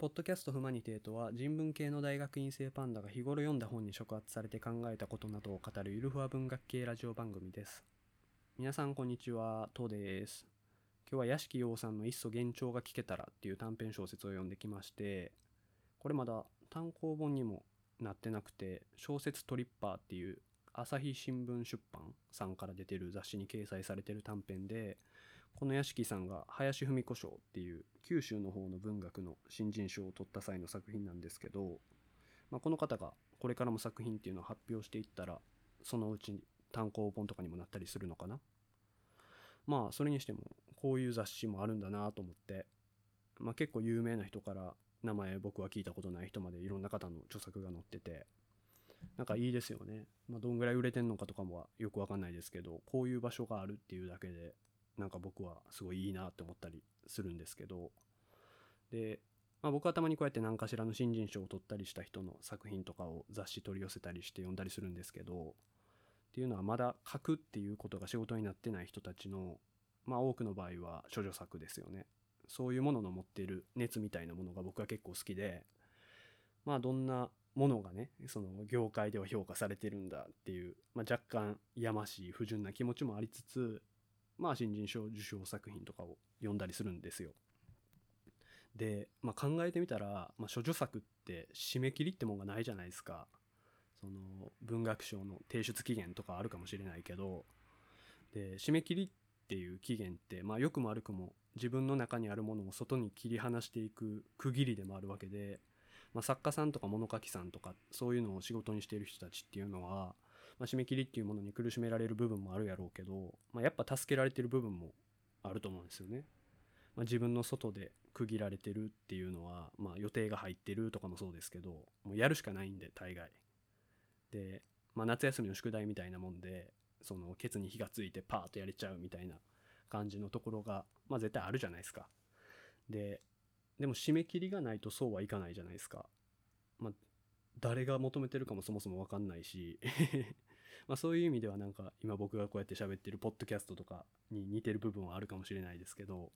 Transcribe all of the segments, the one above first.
ポッドキャストフマニテーとは人文系の大学院生パンダが日頃読んだ本に触発されて考えたことなどを語るゆるふわ文学系ラジオ番組です。皆さんこんにちは、トです。今日は屋敷洋さんのいっそ幻聴が聞けたらっていう短編小説を読んできまして、これまだ単行本にもなってなくて、小説トリッパーっていう朝日新聞出版さんから出てる雑誌に掲載されてる短編で、この屋敷さんが林芙美子賞っていう九州の方の文学の新人賞を取った際の作品なんですけど、まあ、この方がこれからも作品っていうのを発表していったらそのうちに単行本とかにもなったりするのかな？まあそれにしてもこういう雑誌もあるんだなと思って、まあ、結構有名な人から名前僕は聞いたことない人までいろんな方の著作が載っててなんかいいですよね。まあ、どんぐらい売れてんのかとかもはよくわかんないですけど、こういう場所があるっていうだけで、なんか僕はすごいいいなって思ったりするんですけど。で、まあ、僕はたまにこうやって何かしらの新人賞を取ったりした人の作品とかを雑誌取り寄せたりして読んだりするんですけど。っていうのはまだ書くっていうことが仕事になってない人たちのまあ多くの場合は処女作ですよね。そういうものの持っている熱みたいなものが僕は結構好きで。まあどんなものがねその業界では評価されてるんだっていう、まあ、若干やましい不純な気持ちもありつつまあ、新人賞受賞作品とかを読んだりするんですよ。で、まあ、考えてみたら、まあ、処女作って締め切りってもんがないじゃないですか。その文学賞の提出期限とかあるかもしれないけどで締め切りっていう期限ってまあ良くも悪くも自分の中にあるものを外に切り離していく区切りでもあるわけで、まあ、作家さんとか物書きさんとかそういうのを仕事にしている人たちっていうのはまあ、締め切りっていうものに苦しめられる部分もあるやろうけど、まあ、やっぱ助けられてる部分もあると思うんですよね。まあ、自分の外で区切られてるっていうのは、まあ、予定が入ってるとかもそうですけどもうやるしかないんで大概。で、まあ、夏休みの宿題みたいなもんでそのケツに火がついてパーッとやれちゃうみたいな感じのところが、まあ、絶対あるじゃないですか。ででも締め切りがないとそうはいかないじゃないですか。まあ、誰が求めてるかもそもそもわかんないしまあそういう意味ではなんか今僕がこうやって喋ってるポッドキャストとかに似てる部分はあるかもしれないですけど、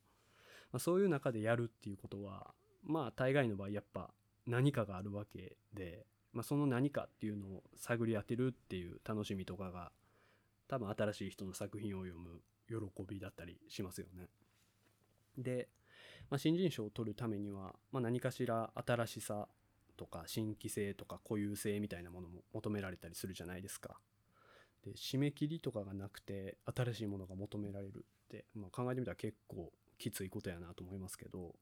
まあ、そういう中でやるっていうことはまあ大概の場合やっぱ何かがあるわけで、まあ、その何かっていうのを探り当てるっていう楽しみとかが多分新しい人の作品を読む喜びだったりしますよね。で、まあ、新人賞を取るためには、まあ、何かしら新しさとか新規性とか固有性みたいなものも求められたりするじゃないですか。で締め切りとかがなくて新しいものが求められるって、まあ、考えてみたら結構きついことやなと思いますけど、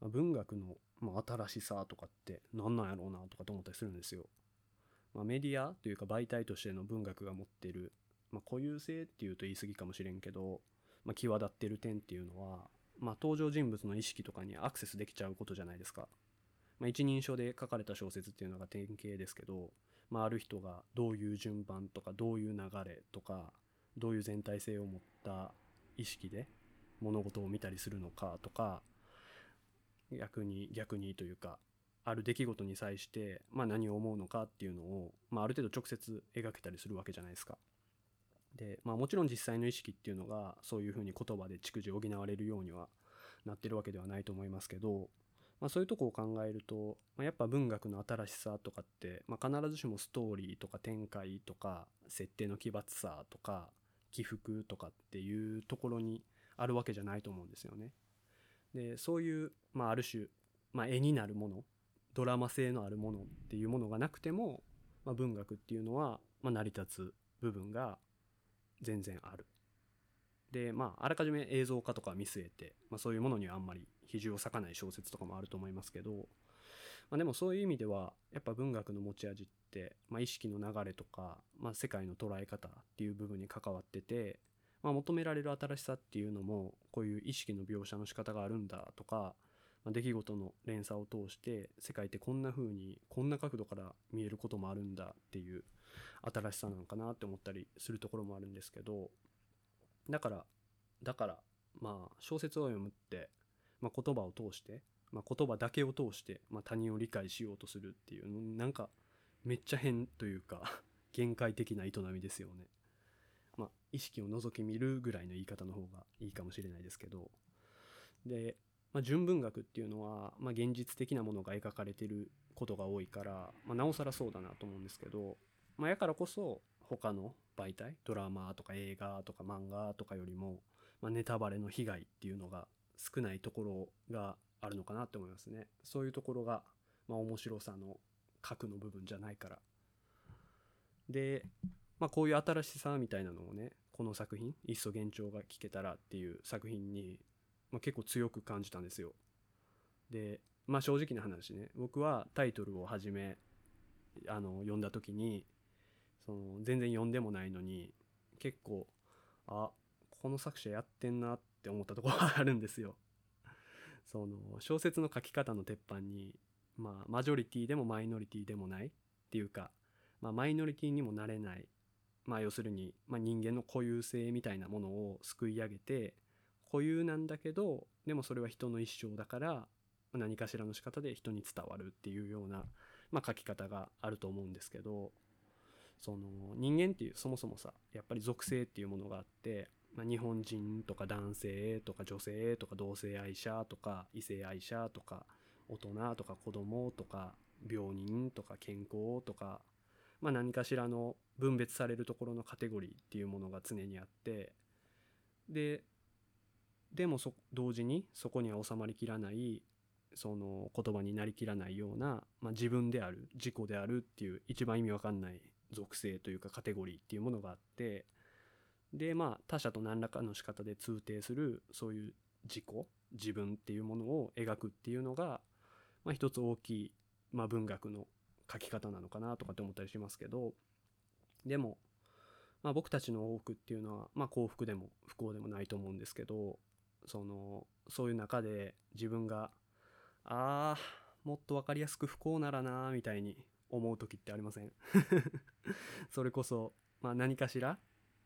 まあ、文学の、まあ、新しさとかって何なんやろうなとかと思ったりするんですよ。まあ、メディアというか媒体としての文学が持ってる、まあ、固有性っていうと言い過ぎかもしれんけど、まあ、際立ってる点っていうのは、まあ、登場人物の意識とかにアクセスできちゃうことじゃないですか。まあ、一人称で書かれた小説っていうのが典型ですけど、まあ、る人がどういう順番とかどういう流れとかどういう全体性を持った意識で物事を見たりするのかとか逆に逆にというかある出来事に際して、まあ、何を思うのかっていうのを、まあ、ある程度直接描けたりするわけじゃないですか。で、まあ、もちろん実際の意識っていうのがそういうふうに言葉で逐次補われるようにはなってるわけではないと思いますけどまあ、そういうとこを考えると、まあ、やっぱ文学の新しさとかって、まあ、必ずしもストーリーとか展開とか設定の奇抜さとか起伏とかっていうところにあるわけじゃないと思うんですよね。でそういう、まあ、ある種、まあ、絵になるものドラマ性のあるものっていうものがなくても、まあ、文学っていうのは、まあ、成り立つ部分が全然ある。で、まあ、あらかじめ映像化とか見据えて、まあ、そういうものにはあんまり比重を割かない小説とかもあると思いますけど、まあ、でもそういう意味では、やっぱ文学の持ち味って、まあ、意識の流れとか、まあ、世界の捉え方っていう部分に関わってて、まあ、求められる新しさっていうのも、こういう意識の描写の仕方があるんだとか、まあ、出来事の連鎖を通して、世界ってこんな風に、こんな角度から見えることもあるんだっていう新しさなのかなって思ったりするところもあるんですけど、だから、だから、まあ、小説を読むって、まあ、言葉を通して、まあ、言葉だけを通して、まあ、他人を理解しようとするっていう、なんか、めっちゃ変というか 限界的な営みですよね。まあ、意識を覗き見るぐらいの言い方の方がいいかもしれないですけど。で、まあ、純文学っていうのは、まあ、現実的なものが描かれてることが多いから、まあ、なおさらそうだなと思うんですけど、まあ、やからこそ他の媒体ドラマとか映画とか漫画とかよりも、まあ、ネタバレの被害っていうのが少ないところがあるのかなって思いますね。そういうところが、まあ、面白さの核の部分じゃないから。で、まあ、こういう新しさみたいなのをねこの作品「いっそ幻聴が聞けたら」っていう作品に、まあ、結構強く感じたんですよ。でまあ正直な話ね僕はタイトルをはじめあの読んだ時にその全然読んでもないのに結構あこの作者やってんなって思ったところがあるんですよ。その小説の書き方の鉄板にまあマジョリティでもマイノリティでもないっていうか、まあ、マイノリティにもなれないまあ要するに、まあ、人間の固有性みたいなものをすくい上げて固有なんだけどでもそれは人の一生だから何かしらの仕方で人に伝わるっていうような、まあ、書き方があると思うんですけどその人間っていうそもそもさやっぱり属性っていうものがあって、まあ、日本人とか男性とか女性とか同性愛者とか異性愛者とか大人とか子供とか病人とか健康とか、まあ、何かしらの分別されるところのカテゴリーっていうものが常にあってででもそ同時にそこには収まりきらないその言葉になりきらないような、まあ、自分である自己であるっていう一番意味わかんない属性というかカテゴリーっていうものがあってでまあ他者と何らかの仕方で通底するそういう自己自分っていうものを描くっていうのが、まあ、一つ大きい、まあ、文学の書き方なのかなとかって思ったりしますけどでも、まあ、僕たちの多くっていうのは、まあ、幸福でも不幸でもないと思うんですけどそのそういう中で自分があーもっと分かりやすく不幸ならなみたいに思う時ってありません？それこそ、まあ、何かしら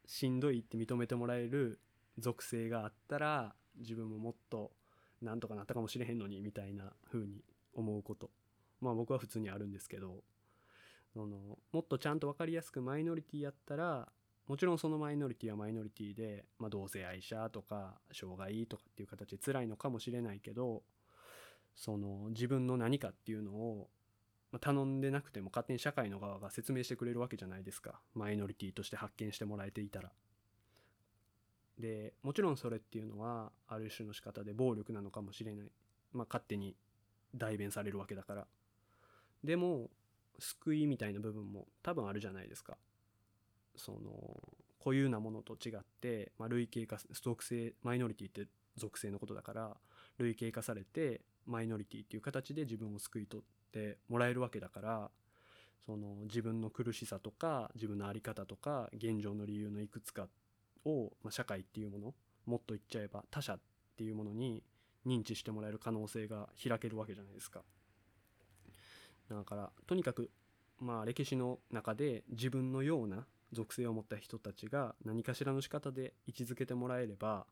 しんどいって認めてもらえる属性があったら自分ももっとなんとかなったかもしれへんのにみたいな風に思うこと。まあ僕は普通にあるんですけどそのもっとちゃんと分かりやすくマイノリティやったらもちろんそのマイノリティはマイノリティで、まあ、同性愛者とか障害とかっていう形で辛いのかもしれないけどその自分の何かっていうのを頼んでなくても勝手に社会の側が説明してくれるわけじゃないですか。マイノリティとして発見してもらえていたら。でもちろんそれっていうのはある種の仕方で暴力なのかもしれない、まあ、勝手に代弁されるわけだから。でも救いみたいな部分も多分あるじゃないですか。その固有なものと違って、まあ、類型化属性マイノリティって属性のことだから類型化されてマイノリティっていう形で自分を救い取ってもらえるわけだからその自分の苦しさとか自分の在り方とか現状の理由のいくつかを、まあ、社会っていうものもっと言っちゃえば他者っていうものに認知してもらえる可能性が開けるわけじゃないですか。だからとにかくまあ歴史の中で自分のような属性を持った人たちが何かしらの仕方で位置づけてもらえれば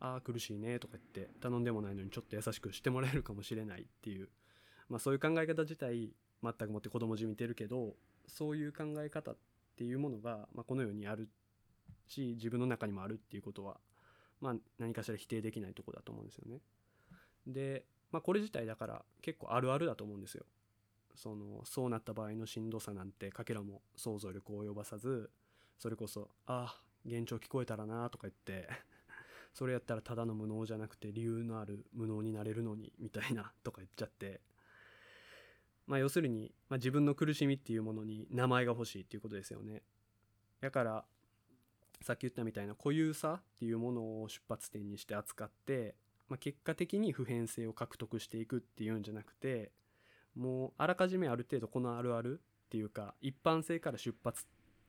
ああ苦しいねとか言って頼んでもないのにちょっと優しくしてもらえるかもしれないっていうまあそういう考え方自体全くもって子供じみてるけどそういう考え方っていうものが、まあ、この世にあるし自分の中にもあるっていうことは、まあ、何かしら否定できないとこだと思うんですよね。で、まあ、これ自体だから結構あるあるだと思うんですよ。そのそうなった場合のしんどさなんてかけらも想像力を及ばさずそれこそ「ああ幻聴聞こえたらな」とか言ってそれやったらただの無能じゃなくて理由のある無能になれるのにみたいなとか言っちゃって。まあ要するに、まあ、自分の苦しみっていうものに名前が欲しいっていうことですよね。だからさっき言ったみたいな固有さっていうものを出発点にして扱って、まあ、結果的に普遍性を獲得していくっていうんじゃなくてもうあらかじめある程度このあるあるっていうか一般性から出発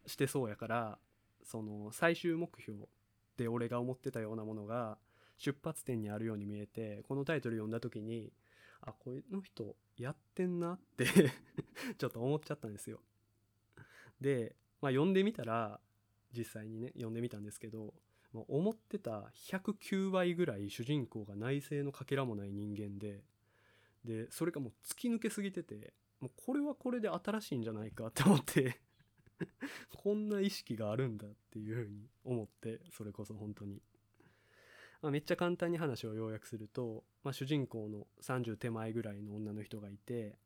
してそうやからその最終目標って俺が思ってたようなものが出発点にあるように見えてこのタイトル読んだ時にあこの人やってんなって ちょっと思っちゃったんですよ。で、まあ、読んでみたら実際にね読んでみたんですけど、思ってた109倍ぐらい主人公が内政のかけらもない人間ででそれがもう突き抜けすぎててもうこれはこれで新しいんじゃないかって思って。こんな意識があるんだっていうふうに思ってそれこそ本当に。まあ、めっちゃ簡単に話を要約すると、まあ、主人公の30手前ぐらいの女の人がいて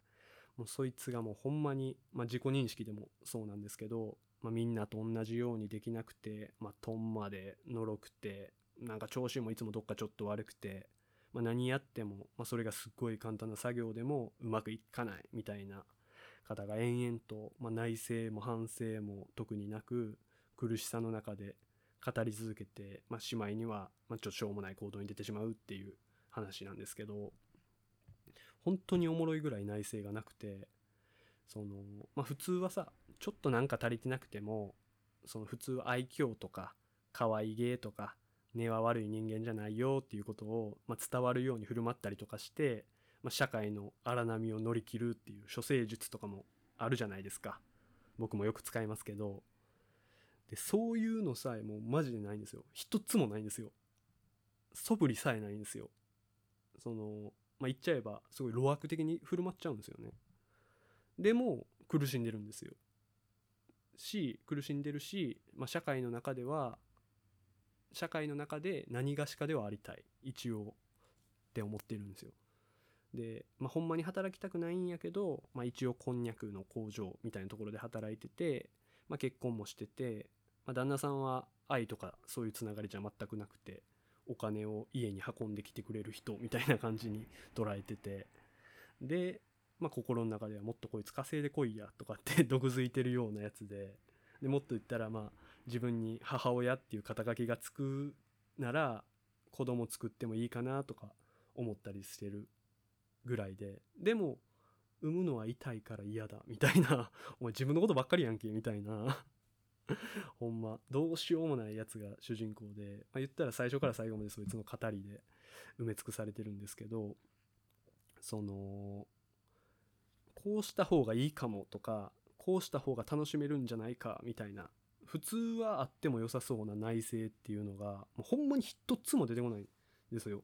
もうそいつがもうほんまに、まあ、自己認識でもそうなんですけど、まあ、みんなと同じようにできなくて、まあ、トンまでのろくてなんか調子もいつもどっかちょっと悪くて、まあ、何やっても、まあ、それがすっごい簡単な作業でもうまくいかないみたいな方が延々と、まあ、内省も反省も特になく苦しさの中で語り続けて、まあ、しまいには、まあ、ちょっとしょうもない行動に出てしまうっていう話なんですけど本当におもろいぐらい内省がなくてその、まあ、普通はさちょっとなんか足りてなくてもその普通愛嬌とか可愛げとか根は悪い人間じゃないよっていうことを、まあ、伝わるように振る舞ったりとかして、まあ、社会の荒波を乗り切るっていう処世術とかもあるじゃないですか。僕もよく使いますけど。でそういうのさえもうマジでないんですよ。一つもないんですよ。素振りさえないんですよ。そのまあ言っちゃえばすごい路悪的に振る舞っちゃうんですよね。でも苦しんでるんですよ。し苦しんでるし、まあ、社会の中では社会の中で何がしかではありたい。一応。って思ってるんですよ。で、まあ、ほんまに働きたくないんやけど、まあ、一応こんにゃくの工場みたいなところで働いてて、まあ、結婚もしてて、まあ、旦那さんは愛とかそういうつながりじゃ全くなくてお金を家に運んできてくれる人みたいな感じに捉えててで、まあ、心の中ではもっとこいつ稼いでこいやとかって 毒づいてるようなやつででもっと言ったらまあ自分に母親っていう肩書きがつくなら子供作ってもいいかなとか思ったりしてるぐらいででも産むのは痛いから嫌だみたいな。お前自分のことばっかりやんけみたいな。ほんま。どうしようもないやつが主人公で、まあ、言ったら最初から最後までそいつの語りで埋め尽くされてるんですけどそのこうした方がいいかもとかこうした方が楽しめるんじゃないかみたいな。普通はあっても良さそうな内政っていうのがもうほんまに一つも出てこないんですよ。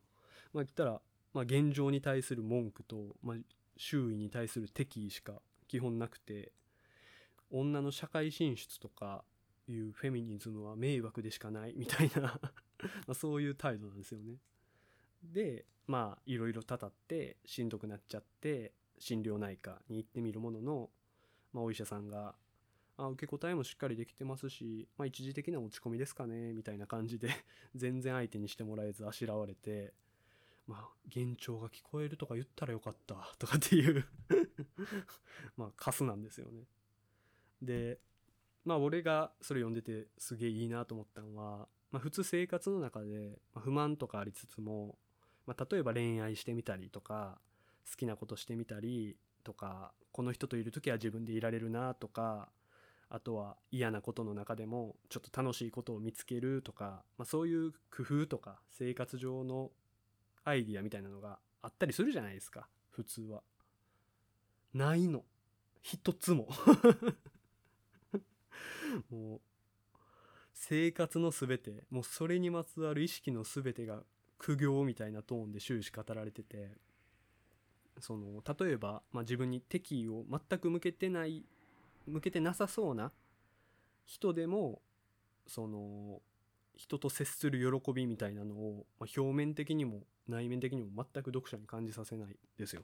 まあ言ったら、まあ、現状に対する文句と、まあ、周囲に対する敵意しか基本なくて女の社会進出とかいうフェミニズムは迷惑でしかないみたいな まそういう態度なんですよね。でまあいろいろたたってしんどくなっちゃって心療内科に行ってみるものの、まあ、お医者さんが「あ受け答えもしっかりできてますし、まあ、一時的な落ち込みですかね」みたいな感じで全然相手にしてもらえずあしらわれてまあ幻聴が聞こえるとか言ったらよかった とかっていう まあカスなんですよね。でまあ俺がそれ読んでてすげえいいなと思ったのは、まあ、普通生活の中で不満とかありつつも、まあ、例えば恋愛してみたりとか好きなことしてみたりとかこの人といる時は自分でいられるなとかあとは嫌なことの中でもちょっと楽しいことを見つけるとか、まあ、そういう工夫とか生活上のアイディアみたいなのがあったりするじゃないですか。普通は。ないの。一つも。もう生活の全てもうそれにまつわる意識の全てが苦行みたいなトーンで終始語られててその例えば、まあ、自分に敵意を全く向けてない向けてなさそうな人でもその人と接する喜びみたいなのを、まあ、表面的にも内面的にも全く読者に感じさせないですよ。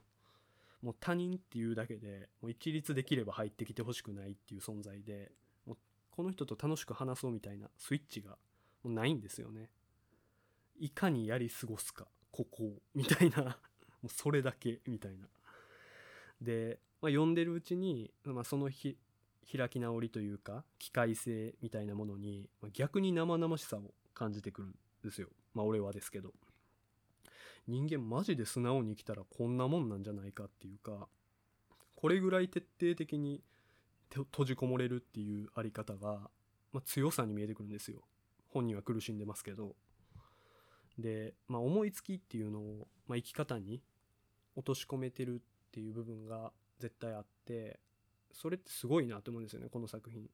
もう他人っていうだけでもう一律できれば入ってきてほしくないっていう存在でもうこの人と楽しく話そうみたいなスイッチがもうないんですよね。いかにやり過ごすか、ここみたいな もうそれだけみたいな。で、まあ、読んでるうちに、まあ、その日、開き直りというか、機械性みたいなものに、まあ、逆に生々しさを感じてくるんですよ。まあ俺はですけど。人間マジで素直に生きたらこんなもんなんじゃないかっていうか、これぐらい徹底的に閉じこもれるっていうあり方が、まあ、強さに見えてくるんですよ。本人は苦しんでますけど。で、まあ、思いつきっていうのを、まあ、生き方に落とし込めてるっていう部分が絶対あってそれってすごいなと思うんですよねこの作品。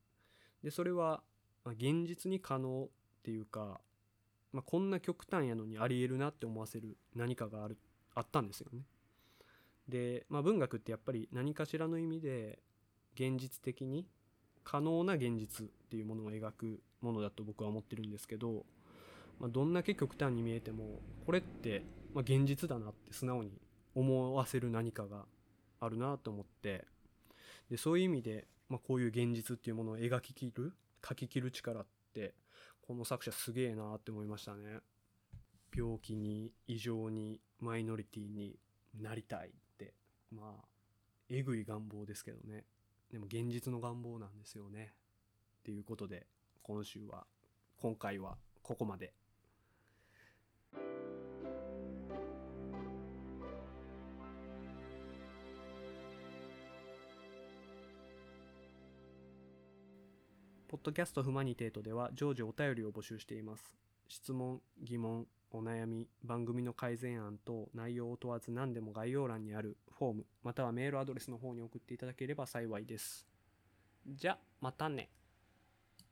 でそれは、現実に可能っていうか、まあ、こんな極端やのにありえるなって思わせる何かがあるあったんですよね。で、まあ、文学ってやっぱり何かしらの意味で現実的に可能な現実っていうものを描くものだと僕は思ってるんですけど、まあ、どんだけ極端に見えてもこれって、ま、現実だなって素直に思わせる何かがあるなと思ってでそういう意味で、ま、こういう現実っていうものを描ききる書ききる力ってこの作者すげえなって思いましたね。病気に異常にマイノリティになりたいって。まあえぐい願望ですけどね。でも現実の願望なんですよね。っていうことで今週は今回はここまで。ッドキャストフマニテートでは常時お便りを募集しています。質問、疑問、お悩み、番組の改善案等内容を問わず何でも概要欄にあるフォームまたはメールアドレスの方に送っていただければ幸いです。じゃ、またね。